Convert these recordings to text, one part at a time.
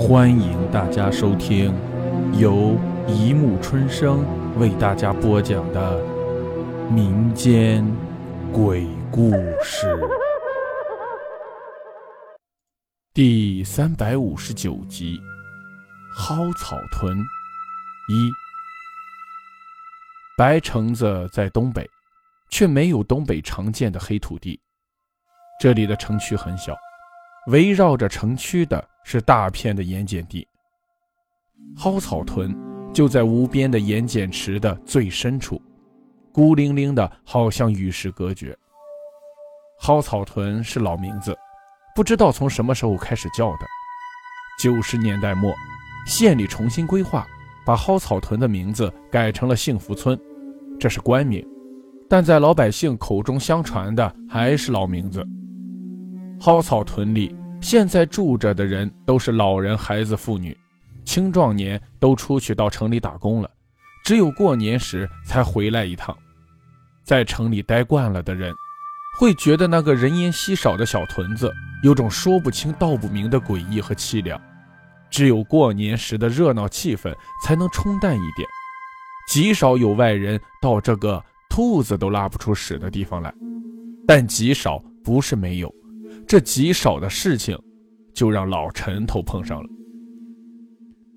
欢迎大家收听由一木春生为大家播讲的民间鬼故事第三百五十九集《蒿草屯》一。白城子在东北，却没有东北常见的黑土地。这里的城区很小，围绕着城区的是大片的盐碱地。蒿草屯就在无边的盐碱池的最深处，孤零零的，好像与世隔绝。蒿草屯是老名字，不知道从什么时候开始叫的。九十年代末，县里重新规划，把蒿草屯的名字改成了幸福村。这是官名，但在老百姓口中相传的还是老名字。蒿草屯里现在住着的人都是老人、孩子、妇女，青壮年都出去到城里打工了，只有过年时才回来一趟。在城里待惯了的人，会觉得那个人烟稀少的小屯子有种说不清道不明的诡异和凄凉，只有过年时的热闹气氛才能冲淡一点。极少有外人到这个兔子都拉不出屎的地方来，但极少不是没有，这极少的事情，就让老陈头碰上了。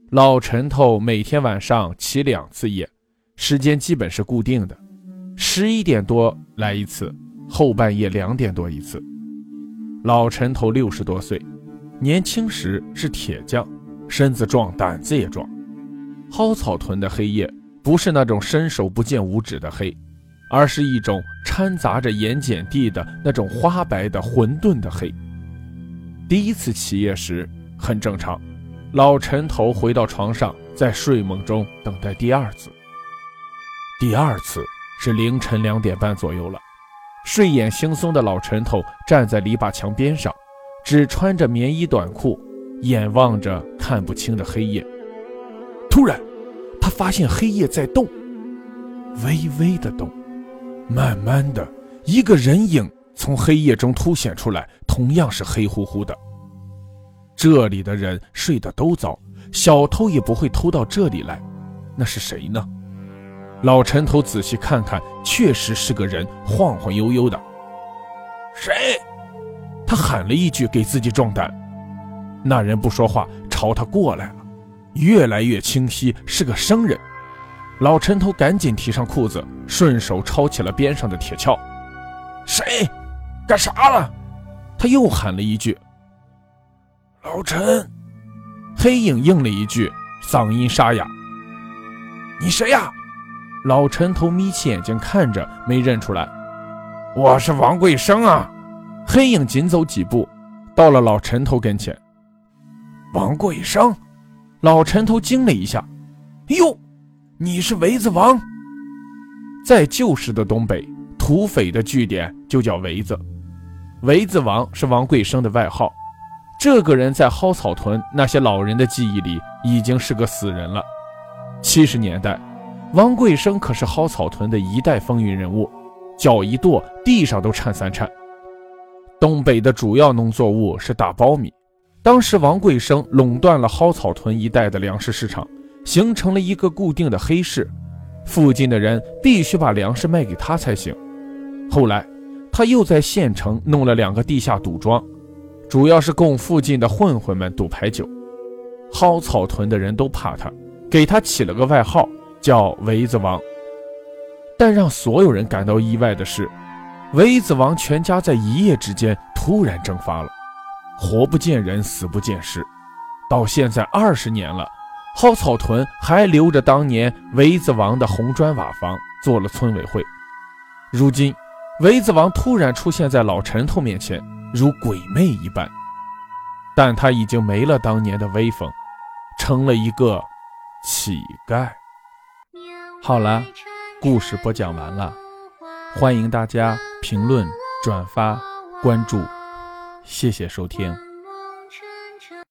老陈头每天晚上起两次夜，时间基本是固定的，十一点多来一次，后半夜两点多一次。老陈头六十多岁，年轻时是铁匠，身子壮，胆子也壮。蒿草屯的黑夜。不是那种伸手不见五指的黑，而是一种掺杂着盐碱地的那种花白的混沌的黑。第一次起夜时很正常，老陈头回到床上，在睡梦中等待第二次。第二次是凌晨两点半左右了，睡眼惺忪的老陈头站在篱笆墙边上，只穿着棉衣短裤，眼望着看不清的黑夜。突然。他发现黑夜在动，微微的动，慢慢的，一个人影从黑夜中凸显出来，同样是黑乎乎的。这里的人睡得都早，小偷也不会偷到这里来，那是谁呢？老陈头仔细看看，确实是个人，晃晃悠悠的。谁？他喊了一句，给自己壮胆。那人不说话，朝他过来了。越来越清晰，是个生人。老陈头赶紧提上裤子，顺手抄起了边上的铁锹。谁？干啥了？他又喊了一句：“老陈。”黑影应了一句，嗓音沙哑：“你谁呀？”老陈头眯起眼睛看着，没认出来。“我是王贵生啊。”黑影紧走几步，到了老陈头跟前。“王贵生。”老陈头惊了一下，“哟，你是围子王？在旧时的东北，土匪的据点就叫围子。围子王是王贵生的外号。这个人在蒿草屯那些老人的记忆里已经是个死人了。七十年代，王贵生可是蒿草屯的一代风云人物，脚一跺，地上都颤三颤。东北的主要农作物是大苞米。当时，王贵生垄断了蒿草屯一带的粮食市场，形成了一个固定的黑市，附近的人必须把粮食卖给他才行。后来，他又在县城弄了两个地下赌庄，主要是供附近的混混们赌牌九。蒿草屯的人都怕他，给他起了个外号叫“围子王”。但让所有人感到意外的是，围子王全家在一夜之间突然蒸发了。活不见人，死不见尸，到现在二十年了，蒿草屯还留着当年围子王的红砖瓦房，做了村委会。如今，围子王突然出现在老陈头面前，如鬼魅一般，但他已经没了当年的威风，成了一个乞丐。好了，故事播讲完了，欢迎大家评论、转发、关注。谢谢收听。